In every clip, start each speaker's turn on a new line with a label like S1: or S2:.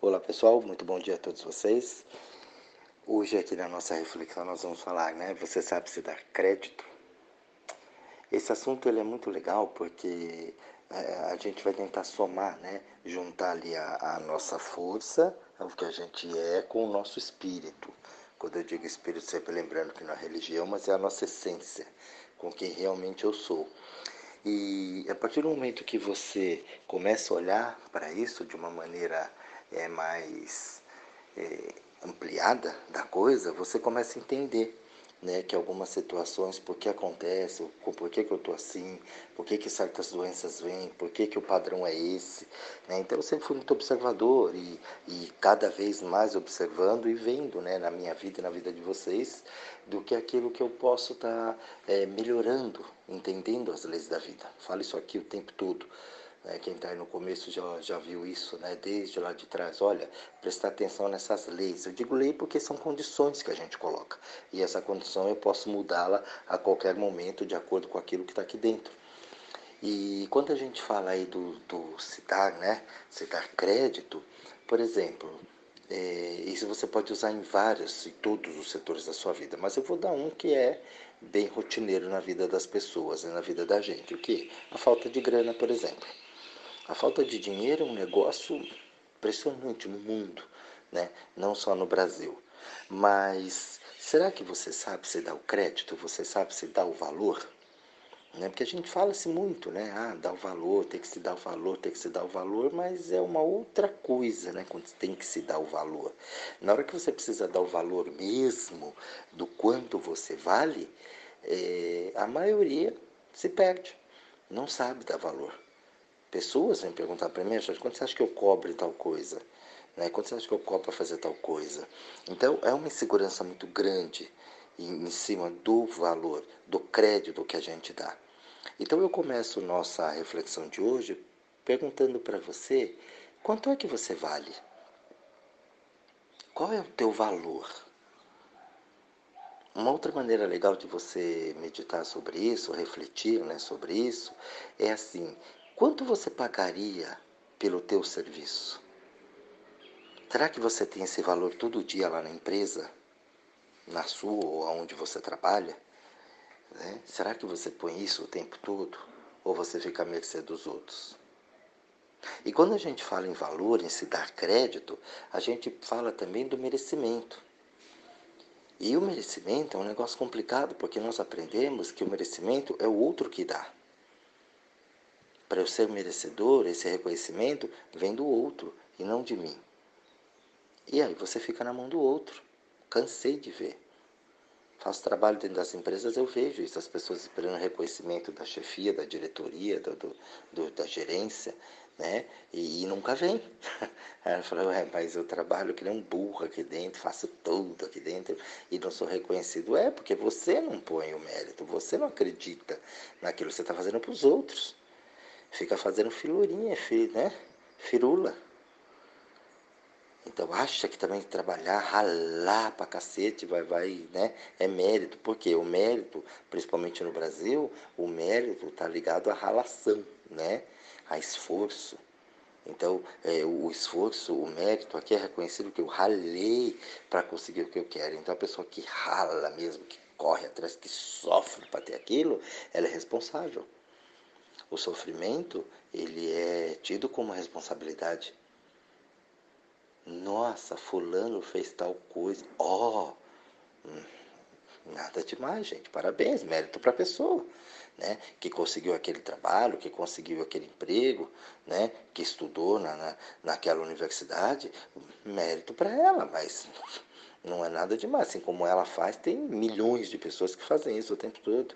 S1: Olá pessoal, muito bom dia a todos vocês. Hoje aqui na nossa reflexão nós vamos falar, né? Você sabe se dar crédito? Esse assunto ele é muito legal porque é, a gente vai tentar somar, né? Juntar ali a, a nossa força, o que a gente é, com o nosso espírito. Quando eu digo espírito, sempre lembrando que não é religião, mas é a nossa essência, com quem realmente eu sou. E a partir do momento que você começa a olhar para isso de uma maneira é, mais é, ampliada da coisa, você começa a entender né, que algumas situações, por que acontece, por que, que eu estou assim, por que, que certas doenças vêm, por que, que o padrão é esse. Né? Então eu sempre fui muito observador e, e cada vez mais observando e vendo né, na minha vida e na vida de vocês do que aquilo que eu posso estar tá, é, melhorando, entendendo as leis da vida. Falo isso aqui o tempo todo. Né? Quem está aí no começo já, já viu isso, né? desde lá de trás. Olha, prestar atenção nessas leis. Eu digo lei porque são condições que a gente coloca. E essa condição eu posso mudá-la a qualquer momento de acordo com aquilo que está aqui dentro. E quando a gente fala aí do, do citar, né? Citar crédito, por exemplo, é, isso você pode usar em vários e todos os setores da sua vida, mas eu vou dar um que é bem rotineiro na vida das pessoas, né, na vida da gente. O que? A falta de grana, por exemplo. A falta de dinheiro é um negócio impressionante no mundo, né? não só no Brasil. Mas será que você sabe se dá o crédito? Você sabe se dá o valor? Né? Porque a gente fala-se muito, né? Ah, dá o valor, tem que se dar o valor, tem que se dar o valor, mas é uma outra coisa, né? Quando tem que se dar o valor. Na hora que você precisa dar o valor mesmo do quanto você vale, é, a maioria se perde, não sabe dar valor. Pessoas vêm perguntar para mim, quanto você acha que eu cobro tal coisa? Né? Quanto você acha que eu cobro para fazer tal coisa? Então, é uma insegurança muito grande em cima do valor, do crédito que a gente dá. Então, eu começo nossa reflexão de hoje perguntando para você, quanto é que você vale? Qual é o teu valor? Uma outra maneira legal de você meditar sobre isso, refletir né, sobre isso, é assim: Quanto você pagaria pelo teu serviço? Será que você tem esse valor todo dia lá na empresa? Na sua ou aonde você trabalha? Né? Será que você põe isso o tempo todo? Ou você fica à mercê dos outros? E quando a gente fala em valor, em se dar crédito, a gente fala também do merecimento. E o merecimento é um negócio complicado, porque nós aprendemos que o merecimento é o outro que dá para eu ser merecedor, esse reconhecimento vem do outro e não de mim. E aí você fica na mão do outro. Cansei de ver. Faço trabalho dentro das empresas, eu vejo isso, as pessoas esperando reconhecimento da chefia, da diretoria, do, do, do da gerência, né? E, e nunca vem. Ela falou, é, mas eu trabalho que nem um burro aqui dentro, faço tudo aqui dentro e não sou reconhecido. É, porque você não põe o mérito, você não acredita naquilo que você está fazendo para os outros fica fazendo filurinha, né? Firula. Então acha que também trabalhar, ralar pra cacete, vai, vai, né? É mérito. Porque o mérito, principalmente no Brasil, o mérito tá ligado à ralação, né? A esforço. Então, é, o esforço, o mérito aqui é reconhecido que eu ralei para conseguir o que eu quero. Então, a pessoa que rala mesmo, que corre atrás, que sofre para ter aquilo, ela é responsável. O sofrimento, ele é tido como responsabilidade. Nossa, fulano fez tal coisa. Ó, oh, nada demais, gente. Parabéns, mérito para a pessoa, né? Que conseguiu aquele trabalho, que conseguiu aquele emprego, né? Que estudou na, na naquela universidade, mérito para ela, mas não é nada demais. Assim como ela faz, tem milhões de pessoas que fazem isso o tempo todo.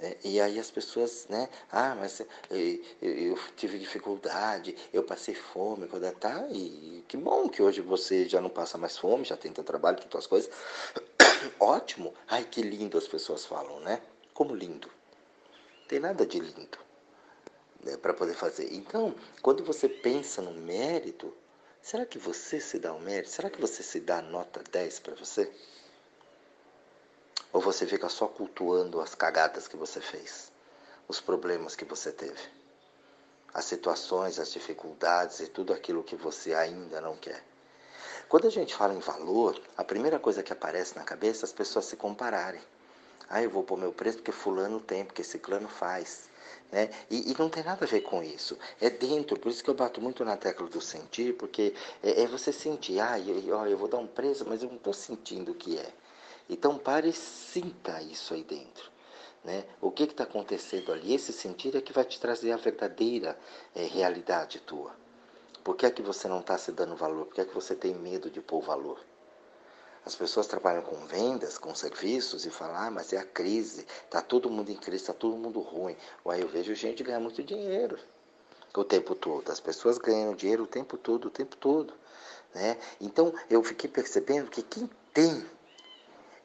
S1: É, e aí as pessoas, né? Ah, mas eu, eu tive dificuldade, eu passei fome, quando tá, e que bom que hoje você já não passa mais fome, já tem teu trabalho, tantas coisas. Ótimo! Ai, que lindo as pessoas falam, né? Como lindo. Tem nada de lindo né, para poder fazer. Então, quando você pensa no mérito, será que você se dá o um mérito? Será que você se dá nota 10 para você? Ou você fica só cultuando as cagadas que você fez, os problemas que você teve? as situações, as dificuldades e tudo aquilo que você ainda não quer. Quando a gente fala em valor, a primeira coisa que aparece na cabeça é as pessoas se compararem. Ah, eu vou pôr meu preço porque fulano tem, porque ciclano faz. Né? E, e, não tem nada a ver com isso. É dentro, por isso que eu bato muito na tecla do sentir, porque é, é você sentir, ah, eu, eu vou dar um preço, mas eu não estou sentindo o que é. Então pare e sinta isso aí dentro. Né? O que está acontecendo ali? Esse sentir é que vai te trazer a verdadeira é, realidade tua. Por que é que você não está se dando valor? Por que é que você tem medo de pôr valor? As pessoas trabalham com vendas, com serviços e falam, ah, mas é a crise, está todo mundo em crise, está todo mundo ruim. Uai, eu vejo gente ganhar muito dinheiro o tempo todo. As pessoas ganham dinheiro o tempo todo, o tempo todo. Né? Então eu fiquei percebendo que quem tem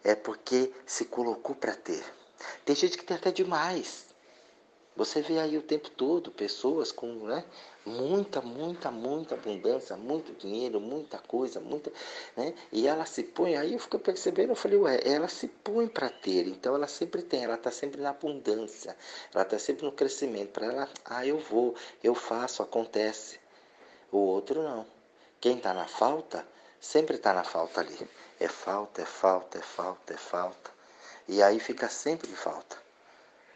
S1: é porque se colocou para ter. Tem gente que tem até demais. Você vê aí o tempo todo pessoas com né, muita, muita, muita abundância, muito dinheiro, muita coisa, muita, né? E ela se põe, aí eu fico percebendo, eu falei, ué, ela se põe para ter, então ela sempre tem, ela está sempre na abundância, ela está sempre no crescimento. Para ela, ah, eu vou, eu faço, acontece. O outro não. Quem está na falta, sempre está na falta ali. É falta, é falta, é falta, é falta. E aí fica sempre de falta.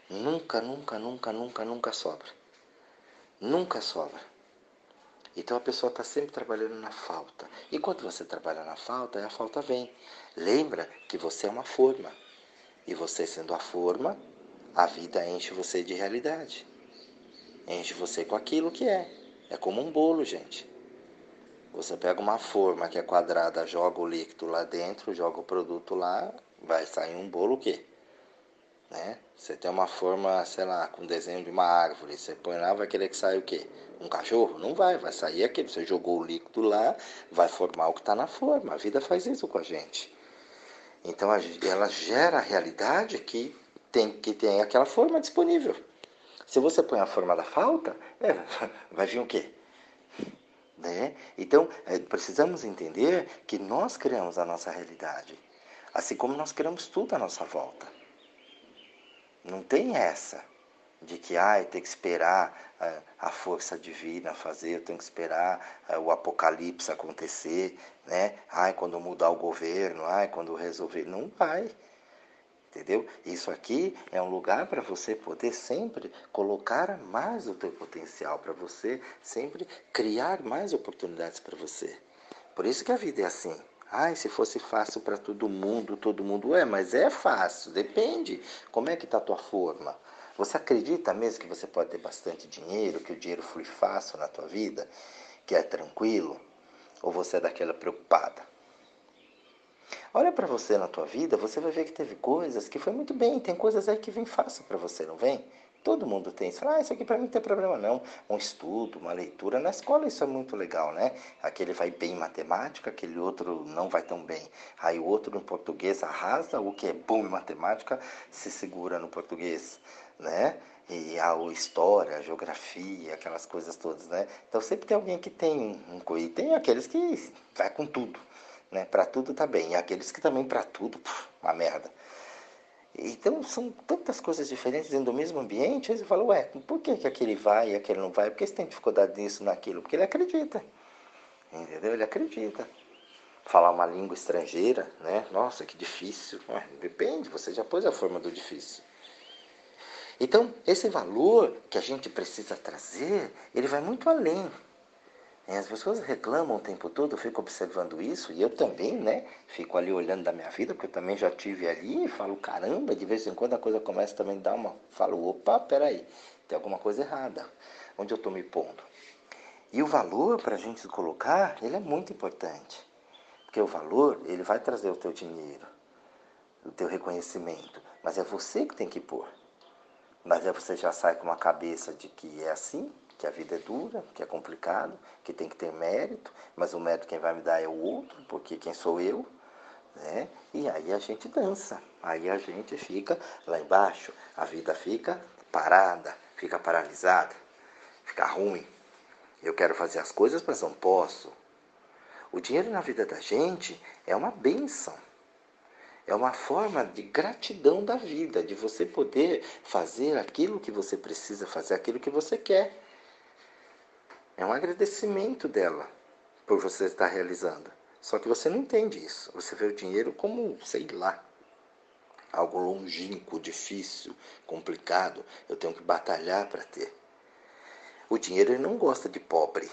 S1: Nunca, nunca, nunca, nunca, nunca sobra. Nunca sobra. Então a pessoa está sempre trabalhando na falta. E quando você trabalha na falta, a falta vem. Lembra que você é uma forma. E você sendo a forma, a vida enche você de realidade. Enche você com aquilo que é. É como um bolo, gente. Você pega uma forma que é quadrada, joga o líquido lá dentro, joga o produto lá, vai sair um bolo o quê? Né? Você tem uma forma, sei lá, com desenho de uma árvore, você põe lá, vai querer que saia o quê? Um cachorro? Não vai, vai sair aquele. Você jogou o líquido lá, vai formar o que está na forma. A vida faz isso com a gente. Então ela gera a realidade que tem, que tem aquela forma disponível. Se você põe a forma da falta, é, vai vir o quê? Né? Então, é, precisamos entender que nós criamos a nossa realidade. Assim como nós criamos tudo à nossa volta. Não tem essa de que ah, tem que esperar uh, a força divina fazer, eu tenho que esperar uh, o apocalipse acontecer, né? Ai, quando mudar o governo, ai, quando resolver. Não vai. Entendeu? Isso aqui é um lugar para você poder sempre colocar mais o teu potencial, para você sempre criar mais oportunidades para você. Por isso que a vida é assim. Ai, se fosse fácil para todo mundo, todo mundo é, mas é fácil, depende. Como é que está a tua forma? Você acredita mesmo que você pode ter bastante dinheiro, que o dinheiro flui fácil na tua vida, que é tranquilo? Ou você é daquela preocupada? Olha para você na tua vida, você vai ver que teve coisas que foi muito bem, tem coisas aí que vem fácil para você, não vem? Todo mundo tem isso. Ah, isso aqui para mim não tem problema não. Um estudo, uma leitura. Na escola isso é muito legal, né? Aquele vai bem em matemática, aquele outro não vai tão bem. Aí o outro no português arrasa, o que é bom em matemática se segura no português, né? E a história, a geografia, aquelas coisas todas, né? Então sempre tem alguém que tem um e tem aqueles que vai com tudo, né? Para tudo tá bem. E aqueles que também para tudo, puf, uma merda. Então, são tantas coisas diferentes dentro do mesmo ambiente. Aí você fala, ué, por que, que aquele vai e aquele não vai? Por que você tem dificuldade nisso, naquilo? Porque ele acredita. Entendeu? Ele acredita. Falar uma língua estrangeira, né? Nossa, que difícil. Ué, depende, você já pôs a forma do difícil. Então, esse valor que a gente precisa trazer, ele vai muito além as pessoas reclamam o tempo todo, eu fico observando isso, e eu também, né? Fico ali olhando da minha vida, porque eu também já tive ali e falo, caramba, de vez em quando a coisa começa também a dar uma. Falo, opa, peraí, tem alguma coisa errada. Onde eu estou me pondo? E o valor para a gente colocar, ele é muito importante. Porque o valor, ele vai trazer o teu dinheiro, o teu reconhecimento. Mas é você que tem que pôr. Mas aí você já sai com uma cabeça de que é assim, que a vida é dura, que é complicado, que tem que ter mérito, mas o mérito quem vai me dar é o outro, porque quem sou eu, né? E aí a gente dança, aí a gente fica lá embaixo, a vida fica parada, fica paralisada, fica ruim. Eu quero fazer as coisas, mas não posso. O dinheiro na vida da gente é uma benção. É uma forma de gratidão da vida, de você poder fazer aquilo que você precisa fazer, aquilo que você quer. É um agradecimento dela por você estar realizando. Só que você não entende isso. Você vê o dinheiro como, sei lá, algo longínquo, difícil, complicado. Eu tenho que batalhar para ter. O dinheiro ele não gosta de pobre.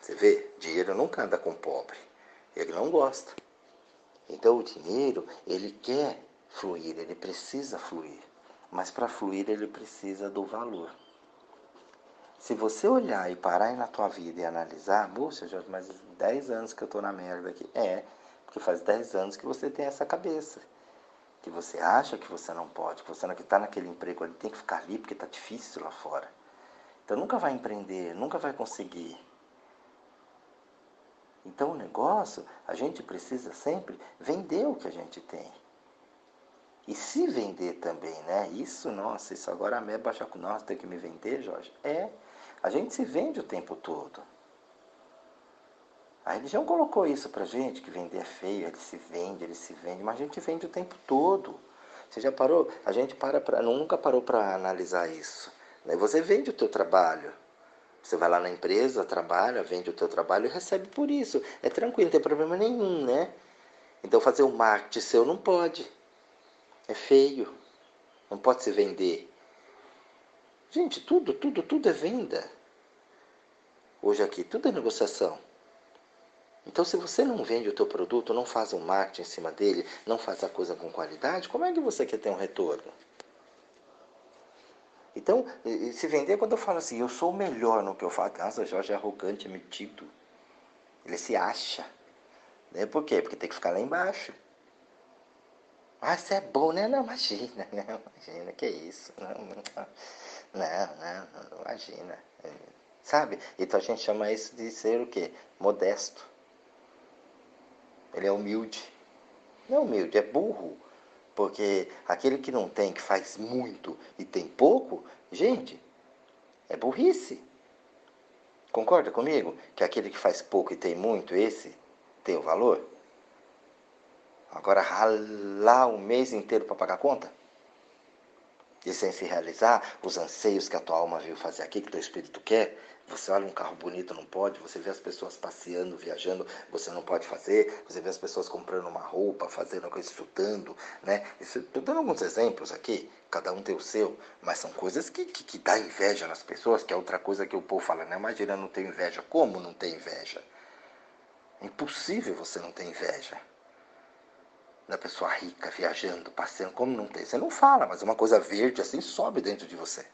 S1: Você vê? Dinheiro nunca anda com pobre. Ele não gosta. Então o dinheiro, ele quer fluir, ele precisa fluir. Mas para fluir ele precisa do valor. Se você olhar e parar na tua vida e analisar, moça, já mais 10 anos que eu estou na merda aqui. É, porque faz 10 anos que você tem essa cabeça. Que você acha que você não pode, que você não está naquele emprego ali, tem que ficar ali porque está difícil lá fora. Então nunca vai empreender, nunca vai conseguir. Então o negócio, a gente precisa sempre vender o que a gente tem. E se vender também, né? Isso, nossa, isso agora a meba já com nós tem que me vender, Jorge. É, a gente se vende o tempo todo. A religião colocou isso pra gente, que vender é feio, ele se vende, ele se vende, mas a gente vende o tempo todo. Você já parou? A gente para pra, nunca parou para analisar isso. Né? Você vende o teu trabalho. Você vai lá na empresa, trabalha, vende o teu trabalho e recebe por isso. É tranquilo, não tem problema nenhum, né? Então fazer o marketing seu não pode. É feio. Não pode se vender. Gente, tudo, tudo, tudo é venda. Hoje aqui, tudo é negociação. Então, se você não vende o teu produto, não faz um marketing em cima dele, não faz a coisa com qualidade, como é que você quer ter um retorno? Então, se vender, quando eu falo assim, eu sou o melhor no que eu faço, nossa, Jorge é arrogante, é metido. Ele se acha. Né? Por quê? Porque tem que ficar lá embaixo. Ah, isso é bom, né? Não, imagina, não, imagina, que isso. Não, não, não, não, imagina. Sabe? Então a gente chama isso de ser o quê? Modesto. Ele é humilde. Não é humilde, é burro. Porque aquele que não tem, que faz muito e tem pouco, gente, é burrice. Concorda comigo? Que aquele que faz pouco e tem muito, esse tem o valor? Agora, ralar um mês inteiro para pagar a conta? E sem se realizar os anseios que a tua alma veio fazer aqui, que teu espírito quer, você olha um carro bonito, não pode. Você vê as pessoas passeando, viajando, você não pode fazer. Você vê as pessoas comprando uma roupa, fazendo coisa, estudando, né? Estou dando alguns exemplos aqui, cada um tem o seu, mas são coisas que, que, que dá inveja nas pessoas, que é outra coisa que o povo fala, né? Imagina não ter inveja. Como não ter inveja? Impossível você não ter inveja da pessoa rica viajando, passeando, como não tem? Você não fala, mas uma coisa verde assim sobe dentro de você.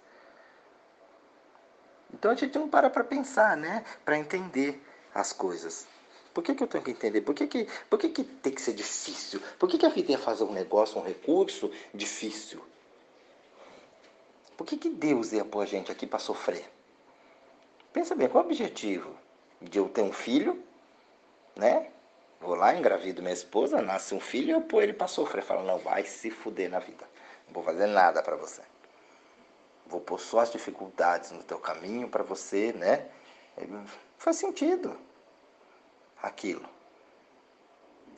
S1: Então a gente não para para pensar, né? Para entender as coisas. Por que, que eu tenho que entender? Por que, que, por que, que tem que ser difícil? Por que, que a vida ia fazer um negócio, um recurso difícil? Por que, que Deus ia pôr a gente aqui para sofrer? Pensa bem, qual é o objetivo? De eu ter um filho, né? Vou lá, engravido minha esposa, nasce um filho e eu pôr ele para sofrer. Fala, não, vai se fuder na vida. Não vou fazer nada para você vou pôr só as dificuldades no teu caminho para você, né? Faz sentido aquilo.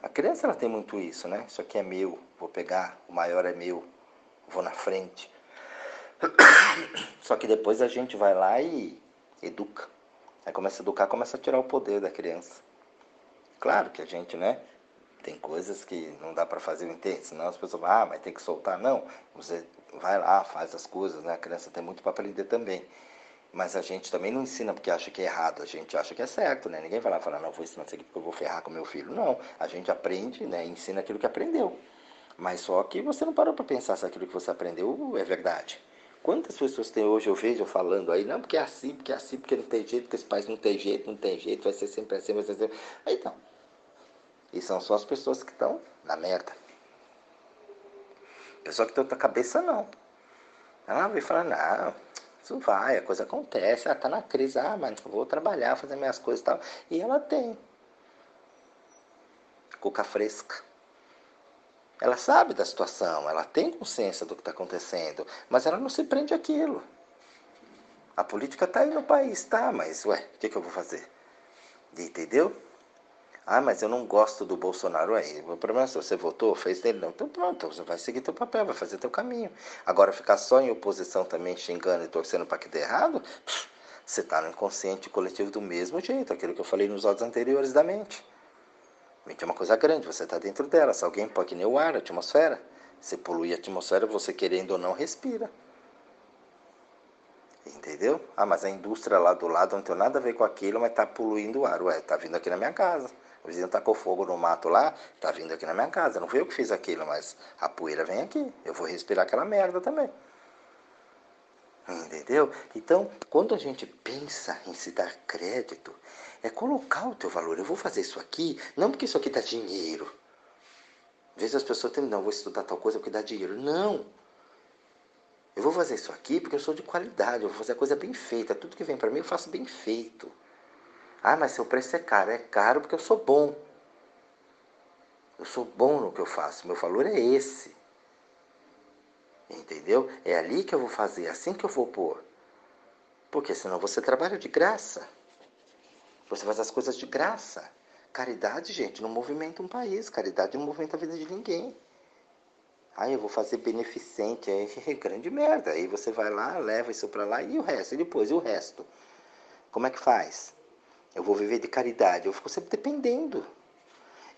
S1: A criança ela tem muito isso, né? Isso aqui é meu, vou pegar, o maior é meu, vou na frente. Só que depois a gente vai lá e educa. Aí começa a educar, começa a tirar o poder da criança. Claro que a gente, né? Tem coisas que não dá para fazer o intento, senão as pessoas vão, ah, mas tem que soltar. Não, você vai lá, faz as coisas, né? A criança tem muito para aprender também. Mas a gente também não ensina porque acha que é errado, a gente acha que é certo, né? Ninguém vai lá falar, não, vou ensinar isso aqui porque eu vou ferrar com meu filho. Não, a gente aprende, né? Ensina aquilo que aprendeu. Mas só que você não parou para pensar se aquilo que você aprendeu é verdade. Quantas pessoas tem hoje, eu vejo falando aí, não, porque é assim, porque é assim, porque não tem jeito, porque esse país não tem jeito, não tem jeito, vai ser sempre assim, vai ser sempre. Então, e são só as pessoas que estão na merda. Pessoa que tem outra cabeça, não. Ela vem falando, não, isso vai, a coisa acontece, ela tá na crise, ah, mas vou trabalhar, fazer minhas coisas e tal. E ela tem. Cuca fresca. Ela sabe da situação, ela tem consciência do que está acontecendo, mas ela não se prende àquilo. A política está aí no país, tá, mas ué, o que, que eu vou fazer? Entendeu? Ah, mas eu não gosto do Bolsonaro aí. O problema é se você votou, fez dele, não. Então pronto, você vai seguir teu papel, vai fazer teu caminho. Agora ficar só em oposição também, xingando e torcendo para que dê errado, Você está no inconsciente coletivo do mesmo jeito, aquilo que eu falei nos áudios anteriores da mente. Mente é uma coisa grande, você está dentro dela. Se alguém pode nem o ar, a atmosfera. Você polui a atmosfera, você querendo ou não respira. Entendeu? Ah, mas a indústria lá do lado não tem nada a ver com aquilo, mas está poluindo o ar. Ué, está vindo aqui na minha casa. O vizinho tacou fogo no mato lá, está vindo aqui na minha casa. Não fui eu que fiz aquilo, mas a poeira vem aqui. Eu vou respirar aquela merda também. Entendeu? Então, quando a gente pensa em se dar crédito, é colocar o teu valor. Eu vou fazer isso aqui, não porque isso aqui dá dinheiro. Às vezes as pessoas têm, não, vou estudar tal coisa porque dá dinheiro. Não. Eu vou fazer isso aqui porque eu sou de qualidade, eu vou fazer a coisa bem feita. Tudo que vem para mim eu faço bem feito. Ah, mas seu preço é caro. É caro porque eu sou bom. Eu sou bom no que eu faço. Meu valor é esse. Entendeu? É ali que eu vou fazer, assim que eu vou pôr. Porque senão você trabalha de graça. Você faz as coisas de graça. Caridade, gente, não movimenta um país. Caridade não movimenta a vida de ninguém. Aí eu vou fazer beneficente, aí é grande merda. Aí você vai lá, leva isso para lá e o resto, e depois, e o resto? Como é que faz? Eu vou viver de caridade, eu fico sempre dependendo.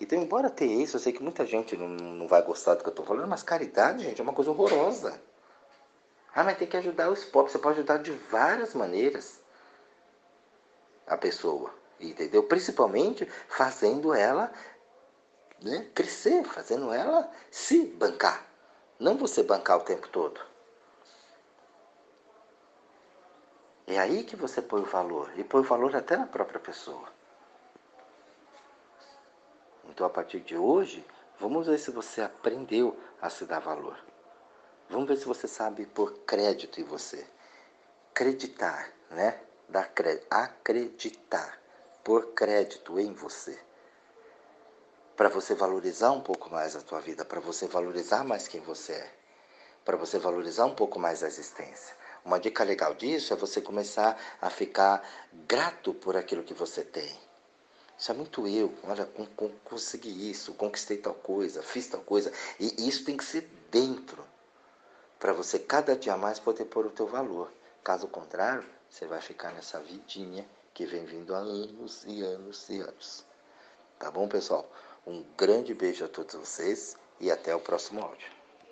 S1: Então, embora tenha isso, eu sei que muita gente não, não vai gostar do que eu estou falando, mas caridade, gente, é uma coisa horrorosa. Ah, mas tem que ajudar os pobres. Você pode ajudar de várias maneiras a pessoa, entendeu? Principalmente fazendo ela né, crescer, fazendo ela se bancar. Não você bancar o tempo todo. É aí que você põe o valor. E põe o valor até na própria pessoa. Então, a partir de hoje, vamos ver se você aprendeu a se dar valor. Vamos ver se você sabe pôr crédito em você. Acreditar, né? Dar crédito. Acreditar. Pôr crédito em você. Para você valorizar um pouco mais a tua vida, para você valorizar mais quem você é, para você valorizar um pouco mais a existência. Uma dica legal disso é você começar a ficar grato por aquilo que você tem isso é muito eu. Olha, consegui isso, conquistei tal coisa, fiz tal coisa. E isso tem que ser dentro. Para você cada dia mais poder pôr o teu valor. Caso contrário, você vai ficar nessa vidinha que vem vindo há anos e anos e anos. Tá bom, pessoal? Um grande beijo a todos vocês e até o próximo áudio.